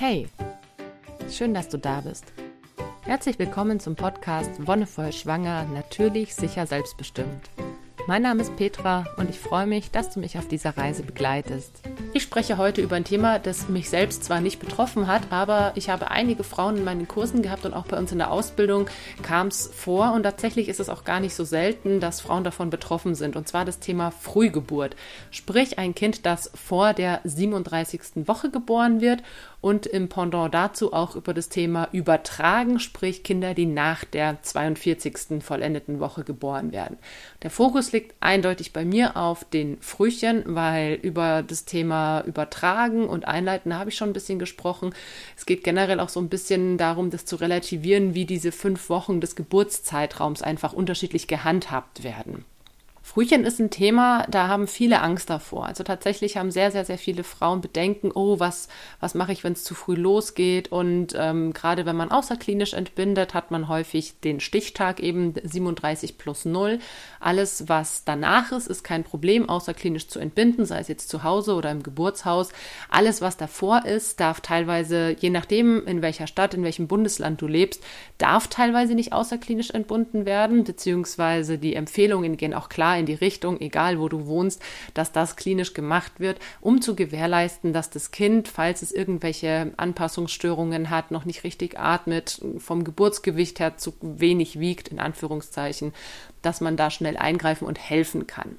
Hey, schön, dass du da bist. Herzlich willkommen zum Podcast Wonnevoll Schwanger, natürlich, sicher, selbstbestimmt. Mein Name ist Petra und ich freue mich, dass du mich auf dieser Reise begleitest. Ich spreche heute über ein Thema, das mich selbst zwar nicht betroffen hat, aber ich habe einige Frauen in meinen Kursen gehabt und auch bei uns in der Ausbildung kam es vor und tatsächlich ist es auch gar nicht so selten, dass Frauen davon betroffen sind und zwar das Thema Frühgeburt. Sprich ein Kind, das vor der 37. Woche geboren wird und im Pendant dazu auch über das Thema Übertragen, sprich Kinder, die nach der 42. vollendeten Woche geboren werden. Der Fokus liegt eindeutig bei mir auf den Frühchen, weil über das Thema Übertragen und Einleiten habe ich schon ein bisschen gesprochen. Es geht generell auch so ein bisschen darum, das zu relativieren, wie diese fünf Wochen des Geburtszeitraums einfach unterschiedlich gehandhabt werden. Frühchen ist ein Thema, da haben viele Angst davor. Also tatsächlich haben sehr, sehr, sehr viele Frauen Bedenken, oh, was, was mache ich, wenn es zu früh losgeht? Und ähm, gerade wenn man außerklinisch entbindet, hat man häufig den Stichtag eben 37 plus 0. Alles, was danach ist, ist kein Problem, außerklinisch zu entbinden, sei es jetzt zu Hause oder im Geburtshaus. Alles, was davor ist, darf teilweise, je nachdem, in welcher Stadt, in welchem Bundesland du lebst, darf teilweise nicht außerklinisch entbunden werden, beziehungsweise die Empfehlungen gehen auch klar in die Richtung, egal wo du wohnst, dass das klinisch gemacht wird, um zu gewährleisten, dass das Kind, falls es irgendwelche Anpassungsstörungen hat, noch nicht richtig atmet, vom Geburtsgewicht her zu wenig wiegt, in Anführungszeichen, dass man da schnell eingreifen und helfen kann.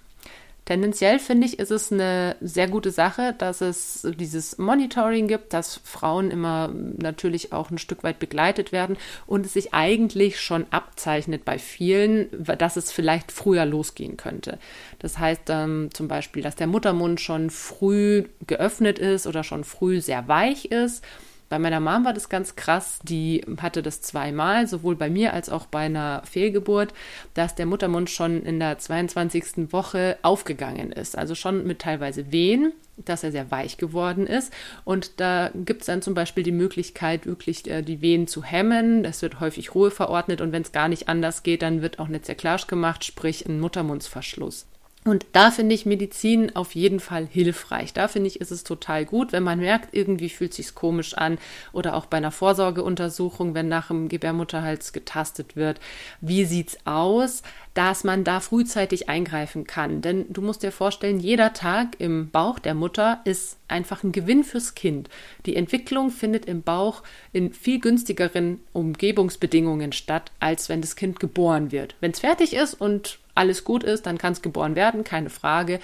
Tendenziell finde ich, ist es eine sehr gute Sache, dass es dieses Monitoring gibt, dass Frauen immer natürlich auch ein Stück weit begleitet werden und es sich eigentlich schon abzeichnet bei vielen, dass es vielleicht früher losgehen könnte. Das heißt ähm, zum Beispiel, dass der Muttermund schon früh geöffnet ist oder schon früh sehr weich ist bei meiner Mom war das ganz krass. Die hatte das zweimal, sowohl bei mir als auch bei einer Fehlgeburt, dass der Muttermund schon in der 22. Woche aufgegangen ist. Also schon mit teilweise Wehen, dass er sehr weich geworden ist. Und da gibt es dann zum Beispiel die Möglichkeit, wirklich äh, die Wehen zu hemmen. Es wird häufig Ruhe verordnet und wenn es gar nicht anders geht, dann wird auch eine Zerklage gemacht, sprich ein Muttermundsverschluss. Und da finde ich Medizin auf jeden Fall hilfreich. Da finde ich, ist es total gut, wenn man merkt, irgendwie fühlt sich komisch an oder auch bei einer Vorsorgeuntersuchung, wenn nach dem Gebärmutterhals getastet wird. Wie sieht's aus? Dass man da frühzeitig eingreifen kann. Denn du musst dir vorstellen, jeder Tag im Bauch der Mutter ist einfach ein Gewinn fürs Kind. Die Entwicklung findet im Bauch in viel günstigeren Umgebungsbedingungen statt, als wenn das Kind geboren wird. Wenn es fertig ist und alles gut ist, dann kann es geboren werden, keine Frage.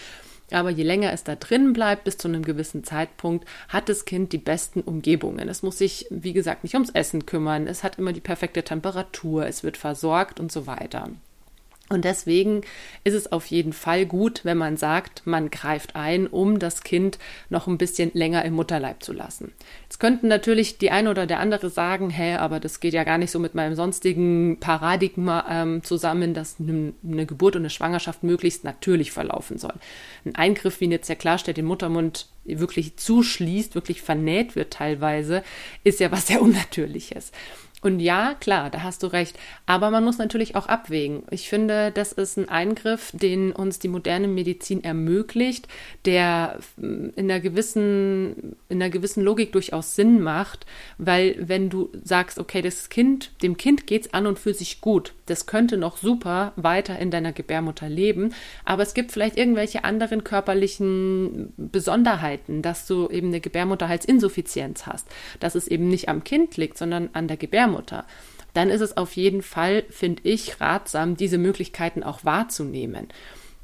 Aber je länger es da drin bleibt, bis zu einem gewissen Zeitpunkt, hat das Kind die besten Umgebungen. Es muss sich, wie gesagt, nicht ums Essen kümmern. Es hat immer die perfekte Temperatur. Es wird versorgt und so weiter. Und deswegen ist es auf jeden Fall gut, wenn man sagt, man greift ein, um das Kind noch ein bisschen länger im Mutterleib zu lassen. Jetzt könnten natürlich die eine oder der andere sagen, hä, aber das geht ja gar nicht so mit meinem sonstigen Paradigma ähm, zusammen, dass eine Geburt und eine Schwangerschaft möglichst natürlich verlaufen soll. Ein Eingriff wie eine Zerklarstelle den Muttermund wirklich zuschließt, wirklich vernäht wird teilweise, ist ja was sehr Unnatürliches. Und ja, klar, da hast du recht. Aber man muss natürlich auch abwägen. Ich finde, das ist ein Eingriff, den uns die moderne Medizin ermöglicht, der in einer gewissen, in einer gewissen Logik durchaus Sinn macht, weil wenn du sagst, okay, das Kind, dem Kind geht's an und fühlt sich gut, das könnte noch super weiter in deiner Gebärmutter leben, aber es gibt vielleicht irgendwelche anderen körperlichen Besonderheiten, dass du eben eine Gebärmutterhalsinsuffizienz hast, dass es eben nicht am Kind liegt, sondern an der Gebärmutter dann ist es auf jeden Fall, finde ich, ratsam, diese Möglichkeiten auch wahrzunehmen.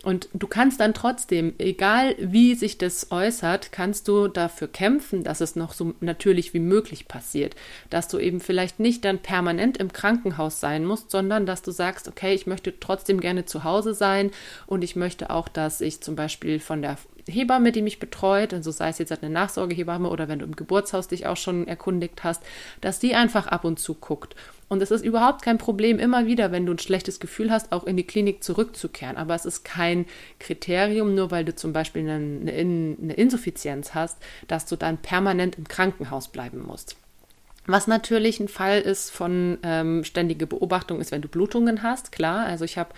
Und du kannst dann trotzdem, egal wie sich das äußert, kannst du dafür kämpfen, dass es noch so natürlich wie möglich passiert. Dass du eben vielleicht nicht dann permanent im Krankenhaus sein musst, sondern dass du sagst, okay, ich möchte trotzdem gerne zu Hause sein und ich möchte auch, dass ich zum Beispiel von der Hebamme, die mich betreut, also sei es jetzt eine Nachsorgehebamme oder wenn du im Geburtshaus dich auch schon erkundigt hast, dass die einfach ab und zu guckt. Und es ist überhaupt kein Problem, immer wieder, wenn du ein schlechtes Gefühl hast, auch in die Klinik zurückzukehren. Aber es ist kein Kriterium, nur weil du zum Beispiel eine, eine Insuffizienz hast, dass du dann permanent im Krankenhaus bleiben musst. Was natürlich ein Fall ist von ähm, ständige Beobachtung ist, wenn du Blutungen hast, klar. Also ich habe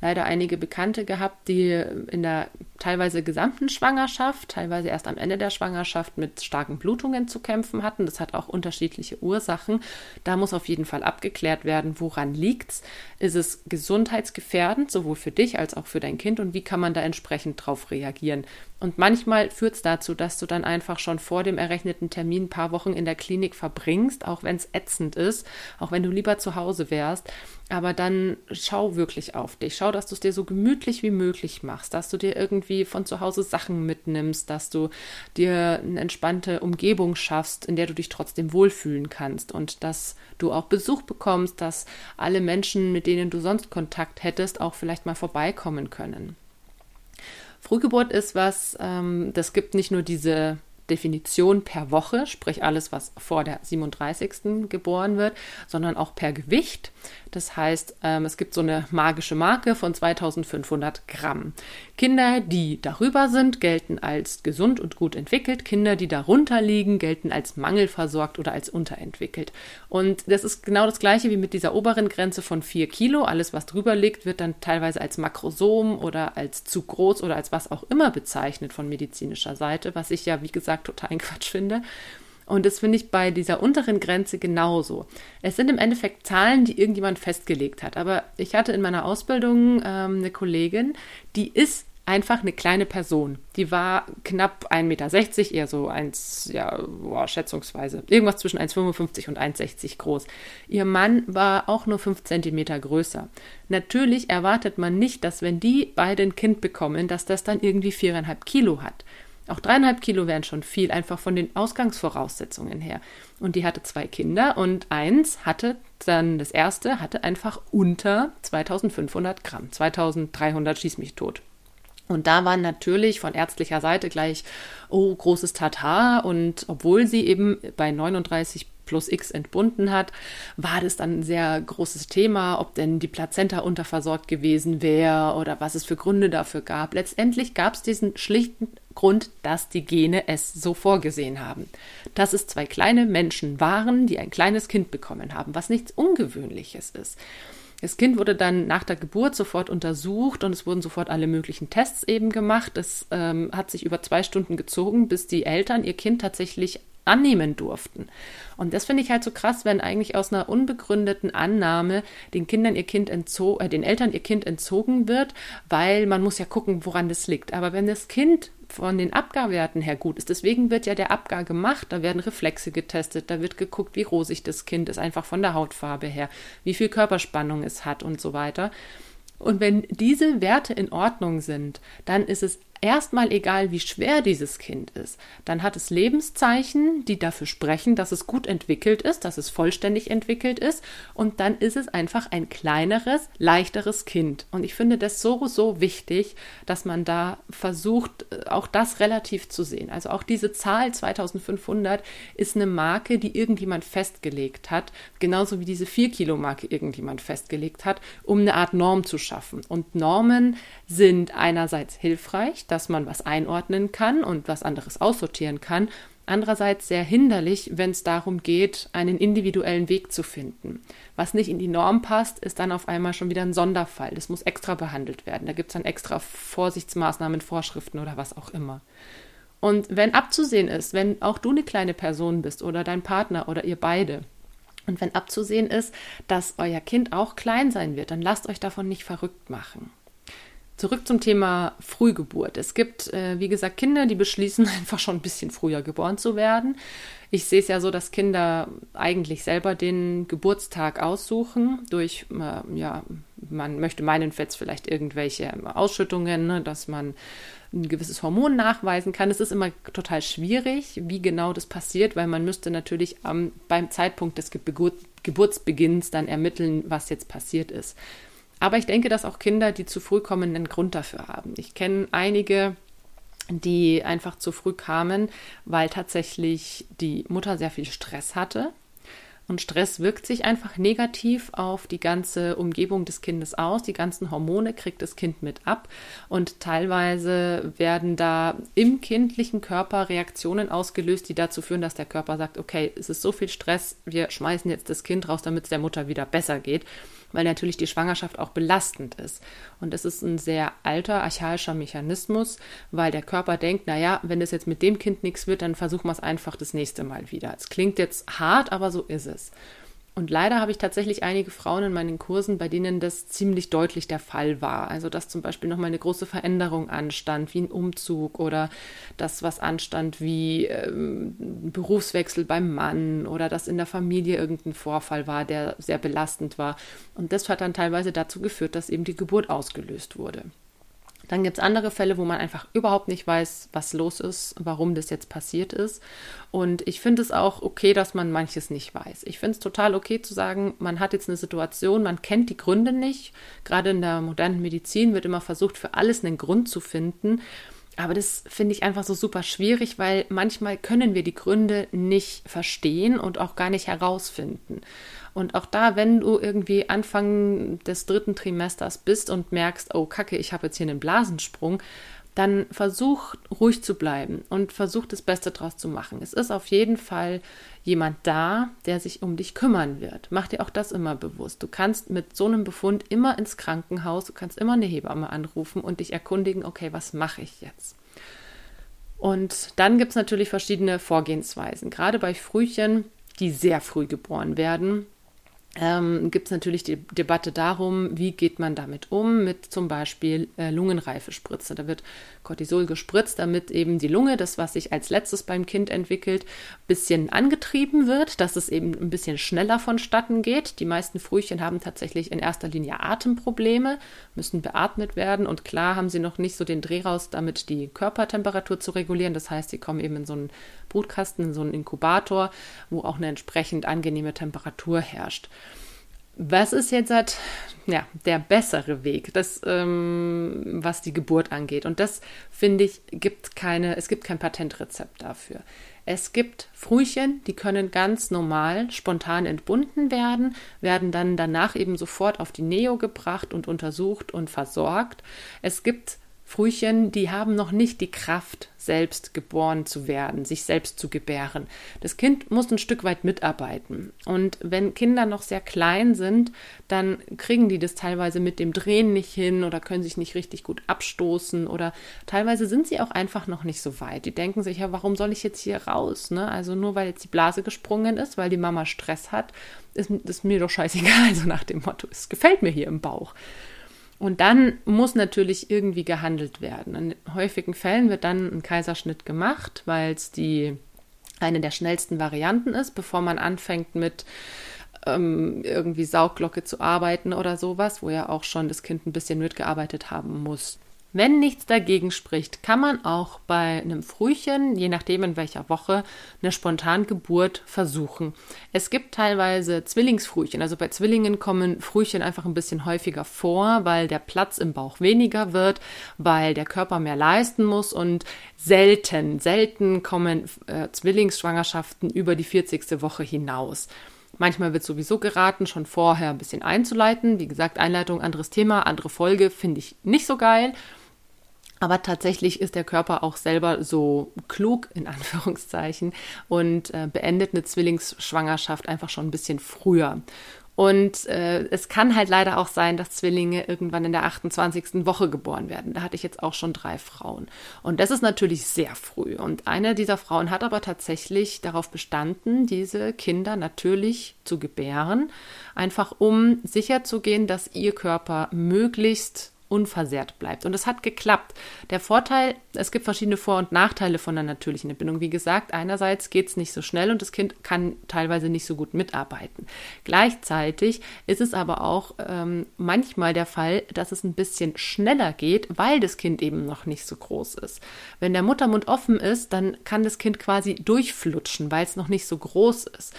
leider einige Bekannte gehabt, die in der teilweise gesamten Schwangerschaft, teilweise erst am Ende der Schwangerschaft mit starken Blutungen zu kämpfen hatten. Das hat auch unterschiedliche Ursachen. Da muss auf jeden Fall abgeklärt werden, woran liegt's? Ist es gesundheitsgefährdend, sowohl für dich als auch für dein Kind und wie kann man da entsprechend drauf reagieren? Und manchmal führt es dazu, dass du dann einfach schon vor dem errechneten Termin ein paar Wochen in der Klinik verbringst, auch wenn es ätzend ist, auch wenn du lieber zu Hause wärst. Aber dann schau wirklich auf dich. Schau, dass du es dir so gemütlich wie möglich machst, dass du dir irgendwie von zu Hause Sachen mitnimmst, dass du dir eine entspannte Umgebung schaffst, in der du dich trotzdem wohlfühlen kannst und dass du auch Besuch bekommst, dass alle Menschen, mit denen du sonst Kontakt hättest, auch vielleicht mal vorbeikommen können. Frühgeburt ist was, ähm, das gibt nicht nur diese Definition per Woche, sprich alles, was vor der 37. geboren wird, sondern auch per Gewicht. Das heißt, ähm, es gibt so eine magische Marke von 2500 Gramm. Kinder, die darüber sind, gelten als gesund und gut entwickelt. Kinder, die darunter liegen, gelten als mangelversorgt oder als unterentwickelt. Und das ist genau das gleiche wie mit dieser oberen Grenze von 4 Kilo. Alles, was drüber liegt, wird dann teilweise als Makrosom oder als zu groß oder als was auch immer bezeichnet von medizinischer Seite, was ich ja, wie gesagt, total Quatsch finde. Und das finde ich bei dieser unteren Grenze genauso. Es sind im Endeffekt Zahlen, die irgendjemand festgelegt hat. Aber ich hatte in meiner Ausbildung ähm, eine Kollegin, die ist einfach eine kleine Person. Die war knapp 1,60 Meter, eher so 1, ja, boah, schätzungsweise, irgendwas zwischen 1,55 und 1,60 groß. Ihr Mann war auch nur 5 Zentimeter größer. Natürlich erwartet man nicht, dass wenn die beide ein Kind bekommen, dass das dann irgendwie viereinhalb Kilo hat. Auch dreieinhalb Kilo wären schon viel, einfach von den Ausgangsvoraussetzungen her. Und die hatte zwei Kinder und eins hatte dann, das erste hatte einfach unter 2500 Gramm. 2300 schieß mich tot. Und da waren natürlich von ärztlicher Seite gleich, oh, großes Tatar. Und obwohl sie eben bei 39 plus X entbunden hat, war das dann ein sehr großes Thema, ob denn die Plazenta unterversorgt gewesen wäre oder was es für Gründe dafür gab. Letztendlich gab es diesen schlichten Grund, dass die Gene es so vorgesehen haben. Dass es zwei kleine Menschen waren, die ein kleines Kind bekommen haben, was nichts Ungewöhnliches ist. Das Kind wurde dann nach der Geburt sofort untersucht und es wurden sofort alle möglichen Tests eben gemacht. Es ähm, hat sich über zwei Stunden gezogen, bis die Eltern ihr Kind tatsächlich annehmen durften. Und das finde ich halt so krass, wenn eigentlich aus einer unbegründeten Annahme den Kindern ihr Kind entzogen, äh, den Eltern ihr Kind entzogen wird, weil man muss ja gucken, woran das liegt. Aber wenn das Kind von den Abgarwerten her gut ist. Deswegen wird ja der Abgar gemacht. Da werden Reflexe getestet, da wird geguckt, wie rosig das Kind ist, einfach von der Hautfarbe her, wie viel Körperspannung es hat und so weiter. Und wenn diese Werte in Ordnung sind, dann ist es erstmal egal, wie schwer dieses Kind ist, dann hat es Lebenszeichen, die dafür sprechen, dass es gut entwickelt ist, dass es vollständig entwickelt ist und dann ist es einfach ein kleineres, leichteres Kind. Und ich finde das so, so wichtig, dass man da versucht, äh, auch das relativ zu sehen. Also auch diese Zahl 2500 ist eine Marke, die irgendjemand festgelegt hat, genauso wie diese 4 Kilo Marke irgendjemand festgelegt hat, um eine Art Norm zu schaffen. Und Normen sind einerseits hilfreich, dass man was einordnen kann und was anderes aussortieren kann. Andererseits sehr hinderlich, wenn es darum geht, einen individuellen Weg zu finden. Was nicht in die Norm passt, ist dann auf einmal schon wieder ein Sonderfall. Das muss extra behandelt werden. Da gibt es dann extra Vorsichtsmaßnahmen, Vorschriften oder was auch immer. Und wenn abzusehen ist, wenn auch du eine kleine Person bist oder dein Partner oder ihr beide, und wenn abzusehen ist, dass euer Kind auch klein sein wird, dann lasst euch davon nicht verrückt machen. Zurück zum Thema Frühgeburt. Es gibt, äh, wie gesagt, Kinder, die beschließen, einfach schon ein bisschen früher geboren zu werden. Ich sehe es ja so, dass Kinder eigentlich selber den Geburtstag aussuchen durch, äh, ja, man möchte meinen jetzt vielleicht irgendwelche Ausschüttungen, ne, dass man ein gewisses Hormon nachweisen kann. Es ist immer total schwierig, wie genau das passiert, weil man müsste natürlich ähm, beim Zeitpunkt des Geburt Geburtsbeginns dann ermitteln, was jetzt passiert ist. Aber ich denke, dass auch Kinder, die zu früh kommen, einen Grund dafür haben. Ich kenne einige, die einfach zu früh kamen, weil tatsächlich die Mutter sehr viel Stress hatte. Und Stress wirkt sich einfach negativ auf die ganze Umgebung des Kindes aus. Die ganzen Hormone kriegt das Kind mit ab. Und teilweise werden da im kindlichen Körper Reaktionen ausgelöst, die dazu führen, dass der Körper sagt, okay, es ist so viel Stress, wir schmeißen jetzt das Kind raus, damit es der Mutter wieder besser geht. weil natürlich die Schwangerschaft auch belastend ist. Und das ist ein sehr alter, archaischer Mechanismus, weil der Körper denkt, naja, wenn das jetzt mit dem Kind nichts wird, dann versuchen wir es einfach das nächste Mal wieder. Es klingt jetzt hart, aber so ist es. Und leider habe ich tatsächlich einige Frauen in meinen Kursen, bei denen das ziemlich deutlich der Fall war. Also dass zum Beispiel nochmal eine große Veränderung anstand, wie ein Umzug oder das, was anstand, wie ähm, Berufswechsel beim Mann oder dass in der Familie irgendein Vorfall war, der sehr belastend war. Und das hat dann teilweise dazu geführt, dass eben die Geburt ausgelöst wurde. Dann gibt es andere Fälle, wo man einfach überhaupt nicht weiß, was los ist, warum das jetzt passiert ist. Und ich finde es auch okay, dass man manches nicht weiß. Ich finde es total okay zu sagen, man hat jetzt eine Situation, man kennt die Gründe nicht. Gerade in der modernen Medizin wird immer versucht, für alles einen Grund zu finden. Aber das finde ich einfach so super schwierig, weil manchmal können wir die Gründe nicht verstehen und auch gar nicht herausfinden. Und auch da, wenn du irgendwie Anfang des dritten Trimesters bist und merkst, oh Kacke, ich habe jetzt hier einen Blasensprung, dann versuch ruhig zu bleiben und versuch das Beste draus zu machen. Es ist auf jeden Fall jemand da, der sich um dich kümmern wird. Mach dir auch das immer bewusst. Du kannst mit so einem Befund immer ins Krankenhaus, du kannst immer eine Hebamme anrufen und dich erkundigen, okay, was mache ich jetzt? Und dann gibt es natürlich verschiedene Vorgehensweisen. Gerade bei Frühchen, die sehr früh geboren werden, ähm, gibt es natürlich die Debatte darum, wie geht man damit um, mit zum Beispiel äh, Lungenreifespritze. Da wird Cortisol gespritzt, damit eben die Lunge, das, was sich als letztes beim Kind entwickelt, ein bisschen angetrieben wird, dass es eben ein bisschen schneller vonstatten geht. Die meisten Frühchen haben tatsächlich in erster Linie Atemprobleme, müssen beatmet werden und klar haben sie noch nicht so den Dreh raus, damit die Körpertemperatur zu regulieren. Das heißt, sie kommen eben in so einen Brutkasten, in so einen Inkubator, wo auch eine entsprechend angenehme Temperatur herrscht. Was ist jetzt halt, ja, der bessere Weg, das, ähm, was die Geburt angeht? Und das finde ich, gibt keine, es gibt kein Patentrezept dafür. Es gibt Frühchen, die können ganz normal spontan entbunden werden, werden dann danach eben sofort auf die Neo gebracht und untersucht und versorgt. Es gibt Frühchen, die haben noch nicht die Kraft, selbst geboren zu werden, sich selbst zu gebären. Das Kind muss ein Stück weit mitarbeiten. Und wenn Kinder noch sehr klein sind, dann kriegen die das teilweise mit dem Drehen nicht hin oder können sich nicht richtig gut abstoßen oder teilweise sind sie auch einfach noch nicht so weit. Die denken sich ja, warum soll ich jetzt hier raus? Ne? Also nur weil jetzt die Blase gesprungen ist, weil die Mama Stress hat, ist, ist mir doch scheißegal. Also nach dem Motto, es gefällt mir hier im Bauch. Und dann muss natürlich irgendwie gehandelt werden. In häufigen Fällen wird dann ein Kaiserschnitt gemacht, weil es die eine der schnellsten Varianten ist, bevor man anfängt mit ähm, irgendwie Saugglocke zu arbeiten oder sowas, wo ja auch schon das Kind ein bisschen mitgearbeitet haben muss. Wenn nichts dagegen spricht, kann man auch bei einem Frühchen, je nachdem in welcher Woche, eine Spontangeburt versuchen. Es gibt teilweise Zwillingsfrühchen. Also bei Zwillingen kommen Frühchen einfach ein bisschen häufiger vor, weil der Platz im Bauch weniger wird, weil der Körper mehr leisten muss und selten, selten kommen äh, Zwillingsschwangerschaften über die 40. Woche hinaus. Manchmal wird sowieso geraten, schon vorher ein bisschen einzuleiten. Wie gesagt, Einleitung, anderes Thema, andere Folge finde ich nicht so geil. Aber tatsächlich ist der Körper auch selber so klug, in Anführungszeichen, und äh, beendet eine Zwillingsschwangerschaft einfach schon ein bisschen früher. Und äh, es kann halt leider auch sein, dass Zwillinge irgendwann in der 28. Woche geboren werden. Da hatte ich jetzt auch schon drei Frauen. Und das ist natürlich sehr früh. Und eine dieser Frauen hat aber tatsächlich darauf bestanden, diese Kinder natürlich zu gebären, einfach um sicherzugehen, dass ihr Körper möglichst unversehrt bleibt. Und es hat geklappt. Der Vorteil, es gibt verschiedene Vor- und Nachteile von einer natürlichen Entbindung. Wie gesagt, einerseits geht es nicht so schnell und das Kind kann teilweise nicht so gut mitarbeiten. Gleichzeitig ist es aber auch ähm, manchmal der Fall, dass es ein bisschen schneller geht, weil das Kind eben noch nicht so groß ist. Wenn der Muttermund offen ist, dann kann das Kind quasi durchflutschen, weil es noch nicht so groß ist.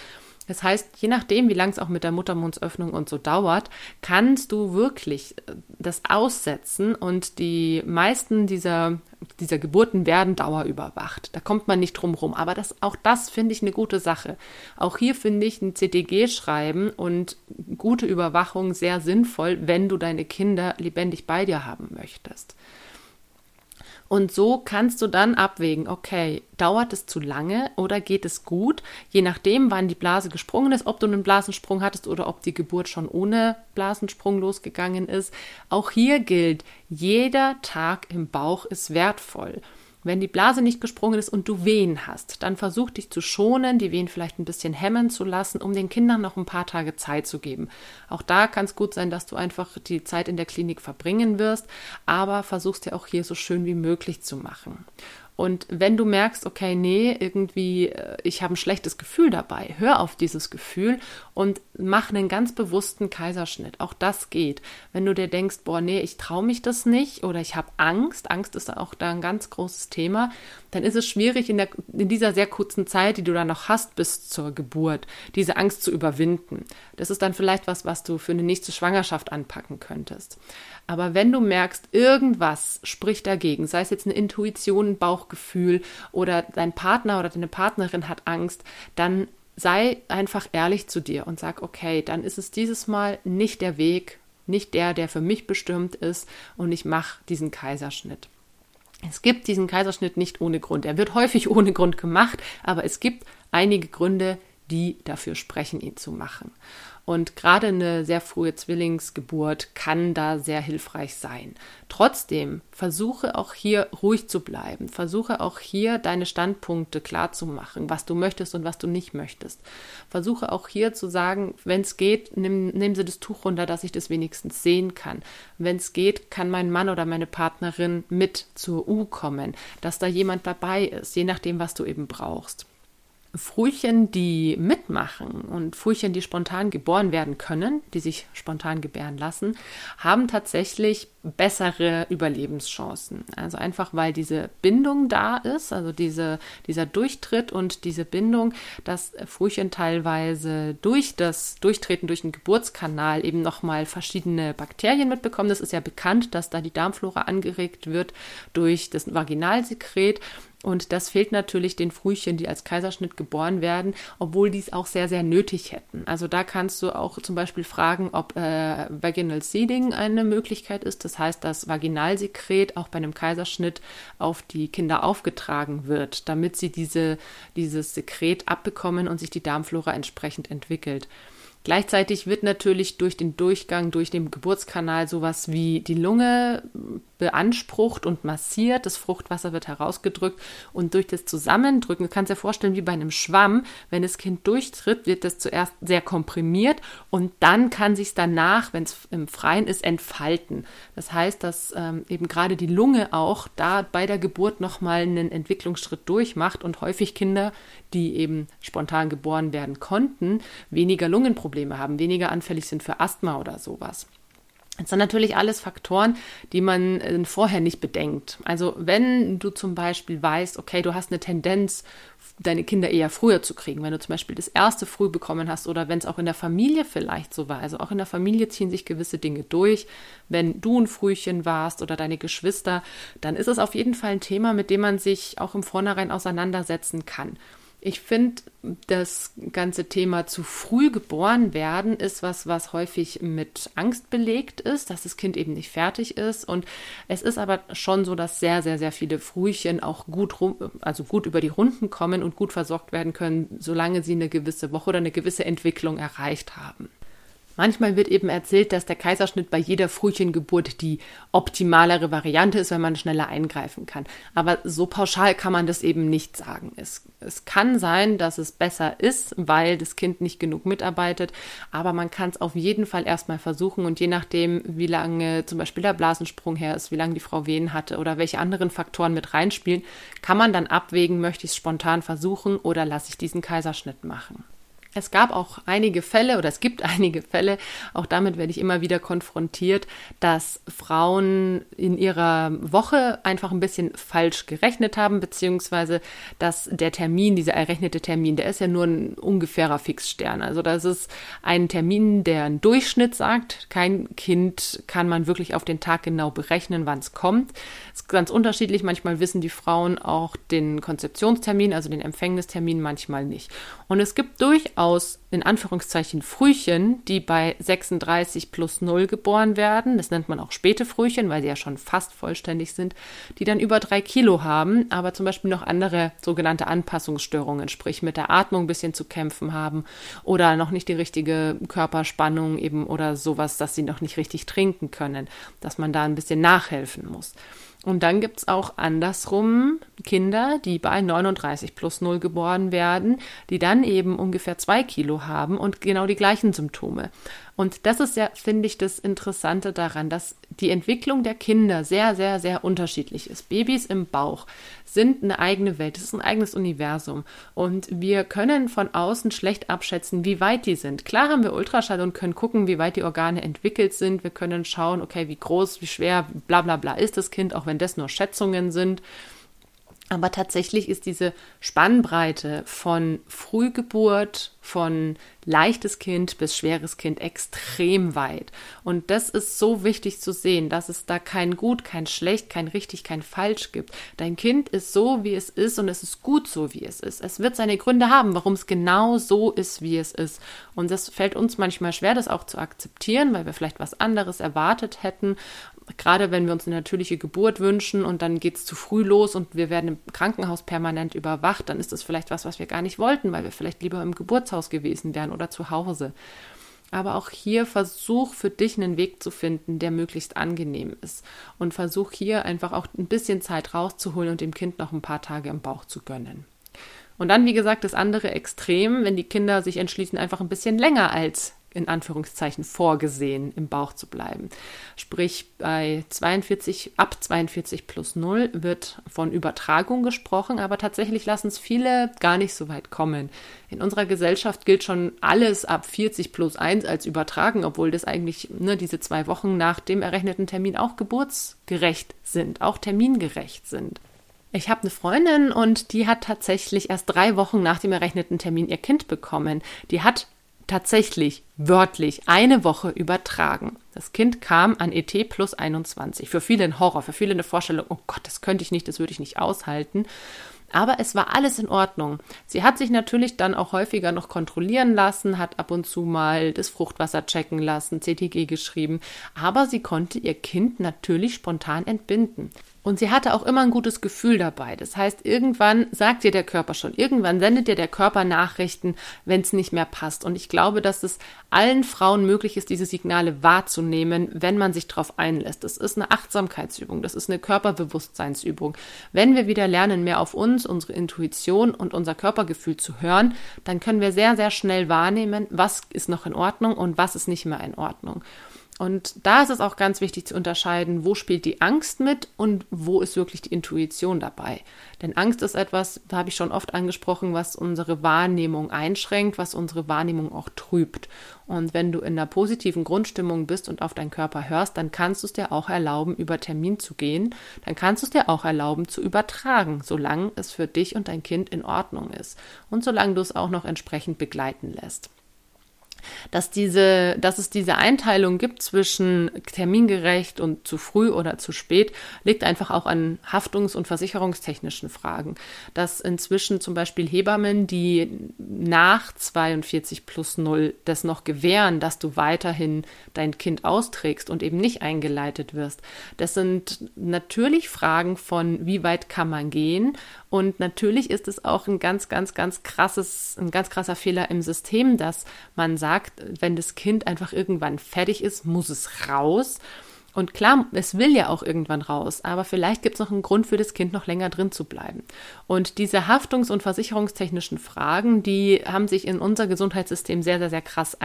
Das heißt, je nachdem, wie lang es auch mit der Muttermundsöffnung und so dauert, kannst du wirklich äh, das aussetzen und die meisten dieser, dieser Geburten werden dauerüberwacht. Da kommt man nicht drum rum. Aber das, auch das finde ich eine gute Sache. Auch hier finde ich ein CTG schreiben und gute Überwachung sehr sinnvoll, wenn du deine Kinder lebendig bei dir haben möchtest. Und so kannst du dann abwägen, okay, dauert es zu lange oder geht es gut, je nachdem, wann die Blase gesprungen ist, ob du einen Blasensprung hattest oder ob die Geburt schon ohne Blasensprung losgegangen ist. Auch hier gilt, jeder Tag im Bauch ist wertvoll. Wenn die Blase nicht gesprungen ist und du Wehen hast, dann versuch dich zu schonen, die Wehen vielleicht ein bisschen hemmen zu lassen, um den Kindern noch ein paar Tage Zeit zu geben. Auch da kann es gut sein, dass du einfach die Zeit in der Klinik verbringen wirst, aber versuchst dir auch hier so schön wie möglich zu machen. Und wenn du merkst, okay, nee, irgendwie, äh, ich habe ein schlechtes Gefühl dabei, hör auf dieses Gefühl und mach einen ganz bewussten Kaiserschnitt. Auch das geht. Wenn du dir denkst, boah, nee, ich traue mich das nicht oder ich habe Angst, Angst ist auch da ein ganz großes Thema, dann ist es schwierig in, der, in dieser sehr kurzen Zeit, die du da noch hast bis zur Geburt, diese Angst zu überwinden. Das ist dann vielleicht was, was du für eine nächste Schwangerschaft anpacken könntest. Aber wenn du merkst, irgendwas spricht dagegen, sei es jetzt eine Intuition, ein Bauchgefühl oder dein Partner oder deine Partnerin hat Angst, dann sei einfach ehrlich zu dir und sag, okay, dann ist es dieses Mal nicht der Weg, nicht der, der für mich bestimmt ist und ich mache diesen Kaiserschnitt. Es gibt diesen Kaiserschnitt nicht ohne Grund. Er wird häufig ohne Grund gemacht, aber es gibt einige Gründe, die dafür sprechen, ihn zu machen. Und gerade eine sehr frühe Zwillingsgeburt kann da sehr hilfreich sein. Trotzdem versuche auch hier ruhig zu bleiben. Versuche auch hier deine Standpunkte klar zu machen, was du möchtest und was du nicht möchtest. Versuche auch hier zu sagen, wenn es geht, nimm, nehmen Sie das Tuch runter, dass ich das wenigstens sehen kann. Wenn es geht, kann mein Mann oder meine Partnerin mit zur U kommen, dass da jemand dabei ist, je nachdem, was du eben brauchst. Frühchen, die mitmachen und Frühchen, die spontan geboren werden können, die sich spontan gebären lassen, haben tatsächlich bessere Überlebenschancen. Also einfach, weil diese Bindung da ist, also diese, dieser Durchtritt und diese Bindung, dass Frühchen teilweise durch das Durchtreten durch den Geburtskanal eben nochmal verschiedene Bakterien mitbekommen. Das ist ja bekannt, dass da die Darmflora angeregt wird durch das Vaginalsekret und das fehlt natürlich den Frühchen, die als Kaiserschnitt geboren werden, obwohl die es auch sehr, sehr nötig hätten. Also da kannst du auch zum Beispiel fragen, ob äh, Vaginal Seeding eine Möglichkeit ist. Das heißt, dass Vaginalsekret auch bei einem Kaiserschnitt auf die Kinder aufgetragen wird, damit sie diese, dieses Sekret abbekommen und sich die Darmflora entsprechend entwickelt. Gleichzeitig wird natürlich durch den Durchgang durch den Geburtskanal sowas wie die Lunge beansprucht und massiert. Das Fruchtwasser wird herausgedrückt und durch das Zusammendrücken, du kannst dir vorstellen, wie bei einem Schwamm, wenn das Kind durchtritt, wird das zuerst sehr komprimiert und dann kann sich danach, wenn es im Freien ist, entfalten. Das heißt, dass ähm, eben gerade die Lunge auch da bei der Geburt nochmal einen Entwicklungsschritt durchmacht und häufig Kinder, die eben spontan geboren werden konnten, weniger Lungenprobleme haben, weniger anfällig sind für Asthma oder sowas. Das sind natürlich alles Faktoren, die man äh, vorher nicht bedenkt. Also wenn du zum Beispiel weißt, okay, du hast eine Tendenz, deine Kinder eher früher zu kriegen, wenn du zum Beispiel das erste früh bekommen hast oder wenn es auch in der Familie vielleicht so war. Also auch in der Familie ziehen sich gewisse Dinge durch. Wenn du ein Frühchen warst oder deine Geschwister, dann ist es auf jeden Fall ein Thema, mit dem man sich auch im Vornherein auseinandersetzen kann. Ich finde, das ganze Thema zu früh geboren werden ist was, was häufig mit Angst belegt ist, dass das Kind eben nicht fertig ist. Und es ist aber schon so, dass sehr, sehr, sehr viele Frühchen auch gut, also gut über die Runden kommen und gut versorgt werden können, solange sie eine gewisse Woche oder eine gewisse Entwicklung erreicht haben. Manchmal wird eben erzählt, dass der Kaiserschnitt bei jeder Frühchengeburt die optimalere Variante ist, wenn man schneller eingreifen kann. Aber so pauschal kann man das eben nicht sagen. Es, es kann sein, dass es besser ist, weil das Kind nicht genug mitarbeitet, aber man kann es auf jeden Fall erstmal versuchen und je nachdem, wie lange zum Beispiel der Blasensprung her ist, wie lange die Frau Wehen hatte oder welche anderen Faktoren mit reinspielen, kann man dann abwägen, möchte ich es spontan versuchen oder lasse ich diesen Kaiserschnitt machen. Es gab auch einige Fälle oder es gibt einige Fälle, auch damit werde ich immer wieder konfrontiert, dass Frauen in ihrer Woche einfach ein bisschen falsch gerechnet haben, beziehungsweise dass der Termin, dieser errechnete Termin, der ist ja nur ein ungefährer Fixstern. Also das ist ein Termin, der einen Durchschnitt sagt. Kein Kind kann man wirklich auf den Tag genau berechnen, wann es kommt. Es ist ganz unterschiedlich. Manchmal wissen die Frauen auch den Konzeptionstermin, also den Empfängnistermin, manchmal nicht. Und es gibt durchaus aus in Anführungszeichen Frühchen, die bei 36 plus 0 geboren werden, das nennt man auch späte Frühchen, weil sie ja schon fast vollständig sind, die dann über drei Kilo haben, aber zum Beispiel noch andere sogenannte Anpassungsstörungen, sprich mit der Atmung ein bisschen zu kämpfen haben oder noch nicht die richtige Körperspannung eben oder sowas, dass sie noch nicht richtig trinken können, dass man da ein bisschen nachhelfen muss. Und dann gibt's auch andersrum Kinder, die bei 39 plus 0 geboren werden, die dann eben ungefähr zwei Kilo haben und genau die gleichen Symptome. Und das ist ja, finde ich, das Interessante daran, dass die Entwicklung der Kinder sehr, sehr, sehr unterschiedlich ist. Babys im Bauch sind eine eigene Welt, es ist ein eigenes Universum. Und wir können von außen schlecht abschätzen, wie weit die sind. Klar haben wir Ultraschall und können gucken, wie weit die Organe entwickelt sind. Wir können schauen, okay, wie groß, wie schwer, bla bla bla ist das Kind, auch wenn das nur Schätzungen sind. Aber tatsächlich ist diese Spannbreite von Frühgeburt, von leichtes Kind bis schweres Kind extrem weit. Und das ist so wichtig zu sehen, dass es da kein Gut, kein Schlecht, kein Richtig, kein Falsch gibt. Dein Kind ist so, wie es ist und es ist gut so, wie es ist. Es wird seine Gründe haben, warum es genau so ist, wie es ist. Und das fällt uns manchmal schwer, das auch zu akzeptieren, weil wir vielleicht was anderes erwartet hätten gerade wenn wir uns eine natürliche Geburt wünschen und dann geht es zu früh los und wir werden im Krankenhaus permanent überwacht, dann ist das vielleicht was, was wir gar nicht wollten, weil wir vielleicht lieber im Geburtshaus gewesen wären oder zu Hause. Aber auch hier versuch für dich einen Weg zu finden, der möglichst angenehm ist. Und versuch hier einfach auch ein bisschen Zeit rauszuholen und dem Kind noch ein paar Tage im Bauch zu gönnen. Und dann, wie gesagt, das andere Extrem, wenn die Kinder sich entschließen, einfach ein bisschen länger als in Anführungszeichen vorgesehen, im Bauch zu bleiben. Sprich, bei 42, ab 42 plus 0 wird von Übertragung gesprochen, aber tatsächlich lassen es viele gar nicht so weit kommen. In unserer Gesellschaft gilt schon alles ab 40 plus 1 als übertragen, obwohl das eigentlich ne, diese zwei Wochen nach dem errechneten Termin auch geburtsgerecht sind, auch termingerecht sind. Ich habe eine Freundin und die hat tatsächlich erst drei Wochen nach dem errechneten Termin ihr Kind bekommen. Die hat tatsächlich wörtlich eine Woche übertragen. Das Kind kam an ET plus 21. Für viele ein Horror, für viele eine Vorstellung, oh Gott, das könnte ich nicht, das würde ich nicht aushalten. Aber es war alles in Ordnung. Sie hat sich natürlich dann auch häufiger noch kontrollieren lassen, hat ab und zu mal das Fruchtwasser checken lassen, CTG geschrieben, aber sie konnte ihr Kind natürlich spontan entbinden. Und sie hatte auch immer ein gutes Gefühl dabei. Das heißt, irgendwann sagt dir der Körper schon, irgendwann sendet dir der Körper Nachrichten, wenn es nicht mehr passt. Und ich glaube, dass es allen Frauen möglich ist, diese Signale wahrzunehmen, wenn man sich darauf einlässt. Das ist eine Achtsamkeitsübung, das ist eine Körperbewusstseinsübung. Wenn wir wieder lernen, mehr auf uns, unsere Intuition und unser Körpergefühl zu hören, dann können wir sehr, sehr schnell wahrnehmen, was ist noch in Ordnung und was ist nicht mehr in Ordnung. Und da ist es auch ganz wichtig zu unterscheiden, wo spielt die Angst mit und wo ist wirklich die Intuition dabei. Denn Angst ist etwas, da habe ich schon oft angesprochen, was unsere Wahrnehmung einschränkt, was unsere Wahrnehmung auch trübt. Und wenn du in einer positiven Grundstimmung bist und auf deinen Körper hörst, dann kannst du es dir auch erlauben, über Termin zu gehen. Dann kannst du es dir auch erlauben, zu übertragen, solange es für dich und dein Kind in Ordnung ist. Und solange du es auch noch entsprechend begleiten lässt dass diese, dass es diese Einteilung gibt zwischen termingerecht und zu früh oder zu spät, liegt einfach auch an haftungs- und versicherungstechnischen Fragen. Dass inzwischen zum Beispiel Hebammen, die nach 42 plus 0 das noch gewähren, dass du weiterhin dein Kind austrägst und eben nicht eingeleitet wirst, das sind natürlich Fragen von, wie weit kann man gehen und natürlich ist es auch ein ganz, ganz, ganz krasses, ein ganz krasser Fehler im System, dass man sagt, wenn das Kind einfach irgendwann fertig ist, muss es raus. Und klar, es will ja auch irgendwann raus, aber vielleicht gibt es noch einen Grund für das Kind noch länger drin zu bleiben. Und diese haftungs- und versicherungstechnischen Fragen, die haben sich in unser Gesundheitssystem sehr, sehr, sehr krass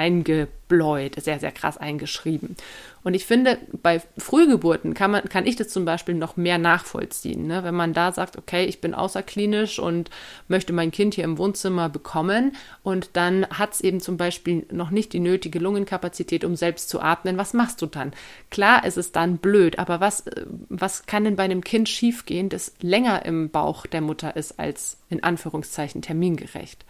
eingebläut, sehr, sehr krass eingeschrieben. Und ich finde, bei Frühgeburten kann man, kann ich das zum Beispiel noch mehr nachvollziehen. Ne? Wenn man da sagt, okay, ich bin außerklinisch und möchte mein Kind hier im Wohnzimmer bekommen und dann hat es eben zum Beispiel noch nicht die nötige Lungenkapazität, um selbst zu atmen, was machst du dann? Klar ist es dann blöd, aber was, was kann denn bei einem Kind schiefgehen, das länger im Bauch der Mutter ist als in Anführungszeichen termingerecht?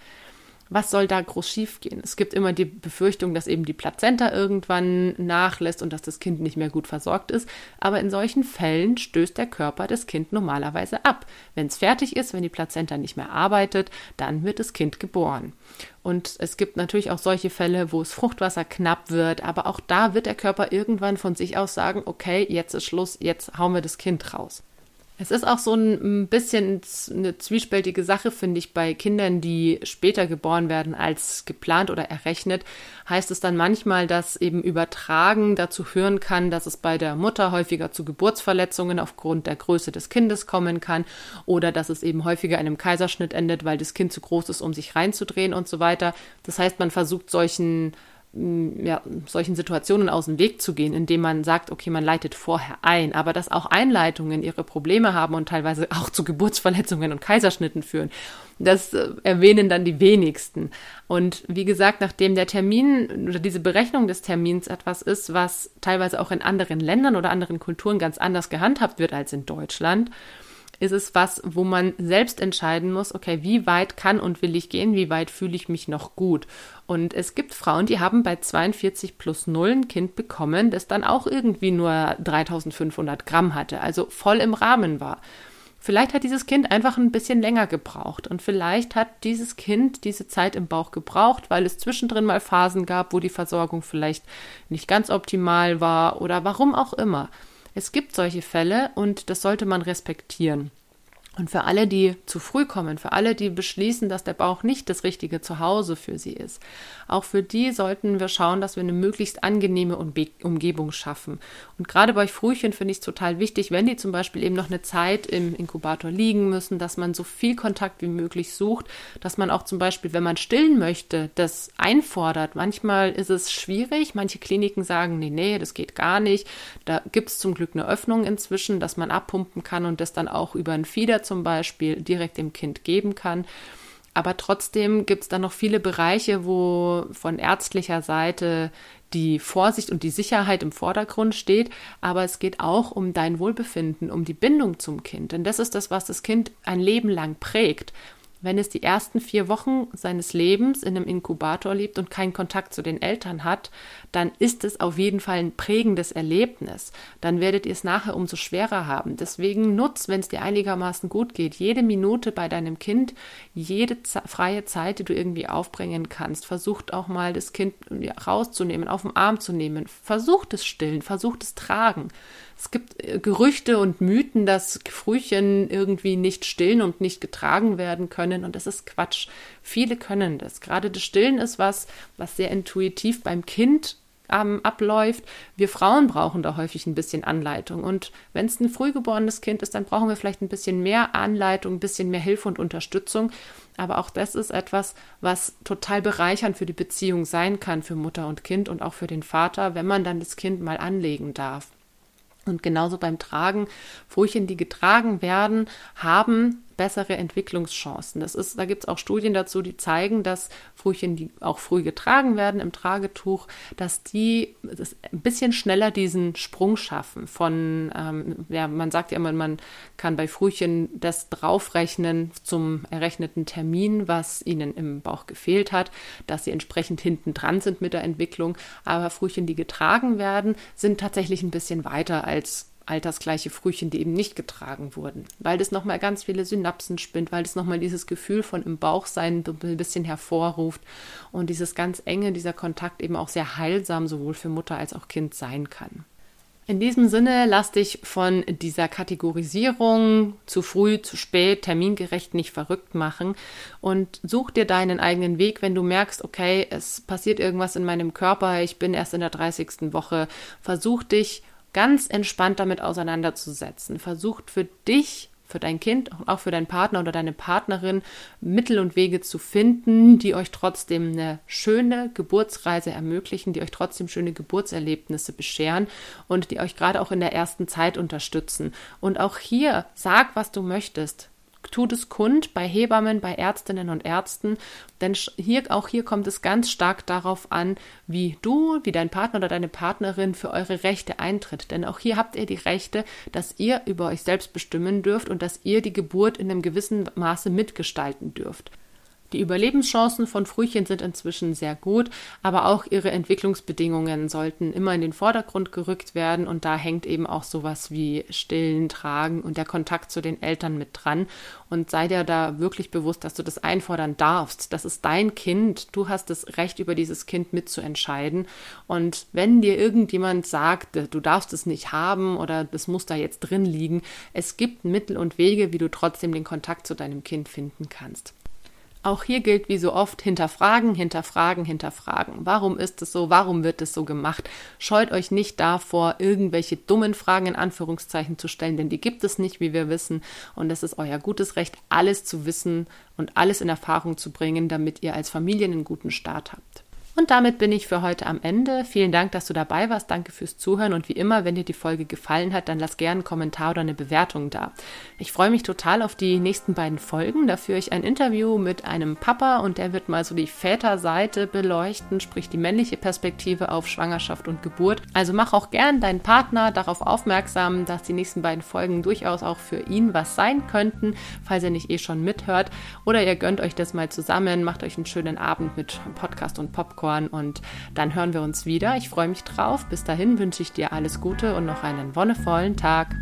Was soll da groß schiefgehen? Es gibt immer die Befürchtung, dass eben die Plazenta irgendwann nachlässt und dass das Kind nicht mehr gut versorgt ist. Aber in solchen Fällen stößt der Körper das Kind normalerweise ab. Wenn es fertig ist, wenn die Plazenta nicht mehr arbeitet, dann wird das Kind geboren. Und es gibt natürlich auch solche Fälle, wo es Fruchtwasser knapp wird, aber auch da wird der Körper irgendwann von sich aus sagen, okay, jetzt ist Schluss, jetzt hauen wir das Kind raus. Es ist auch so ein bisschen eine zwiespältige Sache, finde ich, bei Kindern, die später geboren werden als geplant oder errechnet, heißt es dann manchmal, dass eben Übertragen dazu führen kann, dass es bei der Mutter häufiger zu Geburtsverletzungen aufgrund der Größe des Kindes kommen kann oder dass es eben häufiger in einem Kaiserschnitt endet, weil das Kind zu groß ist, um sich reinzudrehen und so weiter. Das heißt, man versucht solchen ja, solchen Situationen aus dem Weg zu gehen, indem man sagt, okay, man leitet vorher ein, aber dass auch Einleitungen ihre Probleme haben und teilweise auch zu Geburtsverletzungen und Kaiserschnitten führen, das äh, erwähnen dann die wenigsten. Und wie gesagt, nachdem der Termin oder diese Berechnung des Termins etwas ist, was teilweise auch in anderen Ländern oder anderen Kulturen ganz anders gehandhabt wird als in Deutschland, ist es was, wo man selbst entscheiden muss, okay, wie weit kann und will ich gehen, wie weit fühle ich mich noch gut. Und es gibt Frauen, die haben bei 42 plus 0 ein Kind bekommen, das dann auch irgendwie nur 3500 Gramm hatte, also voll im Rahmen war. Vielleicht hat dieses Kind einfach ein bisschen länger gebraucht und vielleicht hat dieses Kind diese Zeit im Bauch gebraucht, weil es zwischendrin mal Phasen gab, wo die Versorgung vielleicht nicht ganz optimal war oder warum auch immer. Es gibt solche Fälle und das sollte man respektieren. Und für alle, die zu früh kommen, für alle, die beschließen, dass der Bauch nicht das richtige Zuhause für sie ist, auch für die sollten wir schauen, dass wir eine möglichst angenehme Umgebung schaffen. Und gerade bei Frühchen finde ich es total wichtig, wenn die zum Beispiel eben noch eine Zeit im Inkubator liegen müssen, dass man so viel Kontakt wie möglich sucht, dass man auch zum Beispiel, wenn man stillen möchte, das einfordert. Manchmal ist es schwierig. Manche Kliniken sagen, nee, nee, das geht gar nicht. Da gibt es zum Glück eine Öffnung inzwischen, dass man abpumpen kann und das dann auch über einen Fieder zum Beispiel direkt dem Kind geben kann. Aber trotzdem gibt es dann noch viele Bereiche, wo von ärztlicher Seite die Vorsicht und die Sicherheit im Vordergrund steht, aber es geht auch um dein Wohlbefinden, um die Bindung zum Kind. Denn das ist das, was das Kind ein Leben lang prägt wenn es die ersten vier Wochen seines Lebens in einem Inkubator lebt und keinen Kontakt zu den Eltern hat, dann ist es auf jeden Fall ein prägendes Erlebnis. Dann werdet ihr es nachher umso schwerer haben. Deswegen nutz, wenn es dir einigermaßen gut geht, jede Minute bei deinem Kind, jede freie Zeit, die du irgendwie aufbringen kannst. Versucht auch mal das Kind rauszunehmen, auf den Arm zu nehmen. Versucht es stillen, versucht es tragen. Es gibt äh, Gerüchte und Mythen, dass Frühchen irgendwie nicht stillen und nicht getragen werden können. Und das ist Quatsch. Viele können das. Gerade das Stillen ist was, was sehr intuitiv beim Kind ähm, abläuft. Wir Frauen brauchen da häufig ein bisschen Anleitung. Und wenn es ein frühgeborenes Kind ist, dann brauchen wir vielleicht ein bisschen mehr Anleitung, ein bisschen mehr Hilfe und Unterstützung. Aber auch das ist etwas, was total bereichernd für die Beziehung sein kann, für Mutter und Kind und auch für den Vater, wenn man dann das Kind mal anlegen darf. Und genauso beim Tragen, Furchen, die getragen werden, haben bessere Entwicklungschancen. Das ist, da gibt es auch Studien dazu, die zeigen, dass Frühchen, die auch früh getragen werden im Tragetuch, dass die das ein bisschen schneller diesen Sprung schaffen. Von, ähm, ja, man sagt ja immer, man kann bei Frühchen das draufrechnen zum errechneten Termin, was ihnen im Bauch gefehlt hat, dass sie entsprechend hinten dran sind mit der Entwicklung. Aber Frühchen, die getragen werden, sind tatsächlich ein bisschen weiter als altersgleiche Frühchen, die eben nicht getragen wurden, weil das nochmal ganz viele Synapsen spinnt, weil das nochmal dieses Gefühl von im Bauch sein ein bisschen hervorruft und dieses ganz enge, dieser Kontakt eben auch sehr heilsam sowohl für Mutter als auch Kind sein kann. In diesem Sinne lass dich von dieser Kategorisierung zu früh, zu spät, termingerecht nicht verrückt machen und such dir deinen eigenen Weg, wenn du merkst, okay, es passiert irgendwas in meinem Körper, ich bin erst in der 30. Woche, versuch dich ganz entspannt damit auseinanderzusetzen. Versucht für dich, für dein Kind auch für deinen Partner oder deine Partnerin Mittel und Wege zu finden, die euch trotzdem eine schöne Geburtsreise ermöglichen, die euch trotzdem schöne Geburtserlebnisse bescheren und die euch gerade auch in der ersten Zeit unterstützen. Und auch hier sag, was du möchtest tut es kund bei Hebammen, bei Ärztinnen und Ärzten, denn hier, auch hier kommt es ganz stark darauf an, wie du, wie dein Partner oder deine Partnerin für eure Rechte eintritt. Denn auch hier habt ihr die Rechte, dass ihr über euch selbst bestimmen dürft und dass ihr die Geburt in einem gewissen Maße mitgestalten dürft. Die Überlebenschancen von Frühchen sind inzwischen sehr gut, aber auch ihre Entwicklungsbedingungen sollten immer in den Vordergrund gerückt werden und da hängt eben auch sowas wie Stillen, Tragen und der Kontakt zu den Eltern mit dran. Und sei dir da wirklich bewusst, dass du das einfordern darfst. Das ist dein Kind. Du hast das Recht, über dieses Kind mitzuentscheiden. Und wenn dir irgendjemand sagt, du darfst es nicht haben oder das muss da jetzt drin liegen, es gibt Mittel und Wege, wie du trotzdem den Kontakt zu deinem Kind finden kannst. Auch hier gilt wie so oft hinterfragen, hinterfragen, hinterfragen. Warum ist es so? Warum wird es so gemacht? Scheut euch nicht davor, irgendwelche dummen Fragen in Anführungszeichen zu stellen, denn die gibt es nicht, wie wir wissen. Und es ist euer gutes Recht, alles zu wissen und alles in Erfahrung zu bringen, damit ihr als Familie einen guten Start habt. Und damit bin ich für heute am Ende. Vielen Dank, dass du dabei warst. Danke fürs Zuhören. Und wie immer, wenn dir die Folge gefallen hat, dann lass gerne einen Kommentar oder eine Bewertung da. Ich freue mich total auf die nächsten beiden Folgen. Da führe ich ein Interview mit einem Papa und der wird mal so die Väterseite beleuchten, sprich die männliche Perspektive auf Schwangerschaft und Geburt. Also mach auch gern deinen Partner darauf aufmerksam, dass die nächsten beiden Folgen durchaus auch für ihn was sein könnten, falls er nicht eh schon mithört. Oder ihr gönnt euch das mal zusammen, macht euch einen schönen Abend mit Podcast und Popcorn Popcorn und dann hören wir uns wieder. Ich freue mich drauf. Bis dahin wünsche ich dir alles Gute und noch einen wonnevollen Tag.